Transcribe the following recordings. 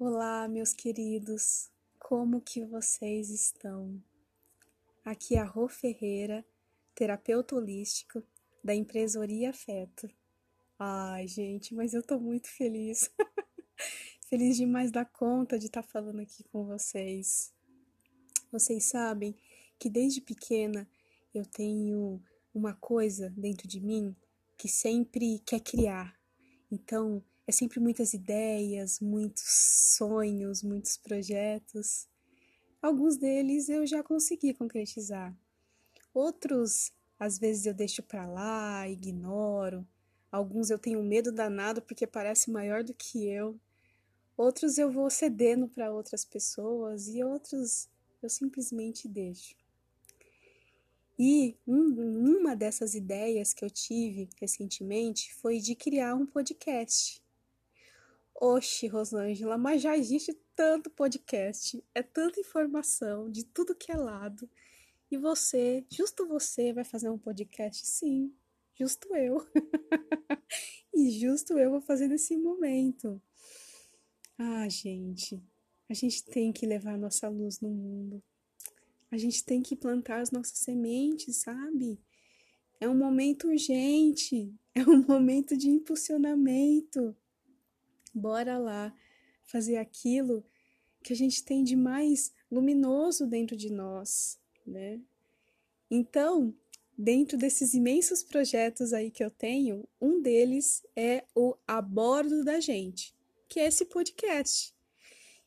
Olá, meus queridos, como que vocês estão? Aqui é a Rô Ferreira, terapeuta holístico da Empresoria Afeto. Ai, gente, mas eu tô muito feliz. feliz demais da conta de estar tá falando aqui com vocês. Vocês sabem que desde pequena eu tenho uma coisa dentro de mim que sempre quer criar. Então, é sempre muitas ideias, muitos sonhos, muitos projetos. Alguns deles eu já consegui concretizar. Outros, às vezes eu deixo para lá, ignoro. Alguns eu tenho medo danado porque parece maior do que eu. Outros eu vou cedendo para outras pessoas e outros eu simplesmente deixo. E um, uma dessas ideias que eu tive recentemente foi de criar um podcast. Oxe, Rosângela, mas já existe tanto podcast, é tanta informação de tudo que é lado. E você, justo você, vai fazer um podcast? Sim, justo eu. e justo eu vou fazer nesse momento. Ah, gente, a gente tem que levar nossa luz no mundo. A gente tem que plantar as nossas sementes, sabe? É um momento urgente, é um momento de impulsionamento. Bora lá fazer aquilo que a gente tem de mais luminoso dentro de nós, né? Então, dentro desses imensos projetos aí que eu tenho, um deles é o A Bordo da Gente, que é esse podcast.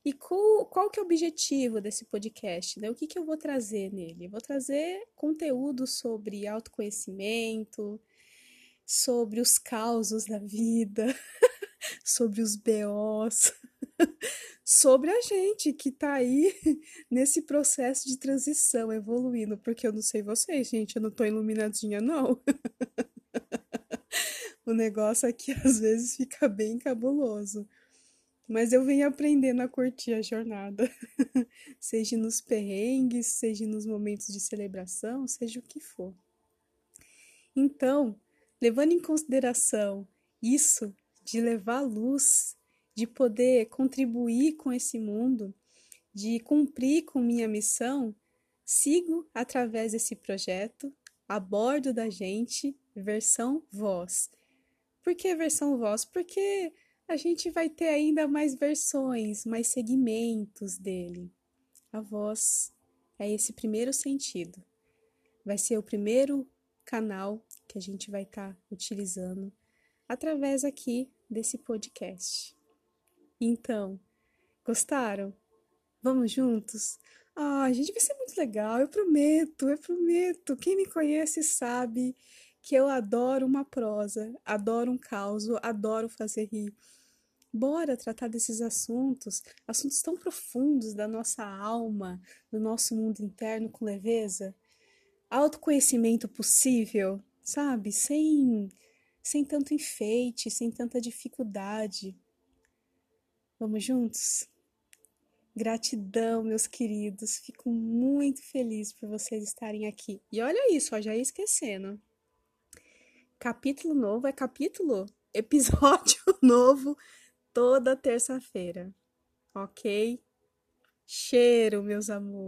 E qual, qual que é o objetivo desse podcast? Né? O que, que eu vou trazer nele? Eu vou trazer conteúdo sobre autoconhecimento, sobre os causos da vida, sobre os BOs, sobre a gente que tá aí nesse processo de transição, evoluindo, porque eu não sei vocês, gente, eu não tô iluminadinha, não. o negócio aqui às vezes fica bem cabuloso. Mas eu venho aprendendo a curtir a jornada, seja nos perrengues, seja nos momentos de celebração, seja o que for. Então, levando em consideração isso de levar luz, de poder contribuir com esse mundo, de cumprir com minha missão, sigo através desse projeto a bordo da gente, versão voz. Por que versão voz? Porque a gente vai ter ainda mais versões, mais segmentos dele. A voz é esse primeiro sentido. Vai ser o primeiro canal que a gente vai estar tá utilizando através aqui desse podcast. Então, gostaram? Vamos juntos? Ah, gente, vai ser muito legal, eu prometo, eu prometo. Quem me conhece sabe que eu adoro uma prosa, adoro um caos, adoro fazer rir. Bora tratar desses assuntos, assuntos tão profundos da nossa alma, do nosso mundo interno com leveza. Autoconhecimento possível, sabe? Sem sem tanto enfeite, sem tanta dificuldade. Vamos juntos? Gratidão, meus queridos. Fico muito feliz por vocês estarem aqui. E olha isso, ó, já ia esquecendo. Capítulo novo é capítulo, episódio novo toda terça-feira, ok? Cheiro, meus amores.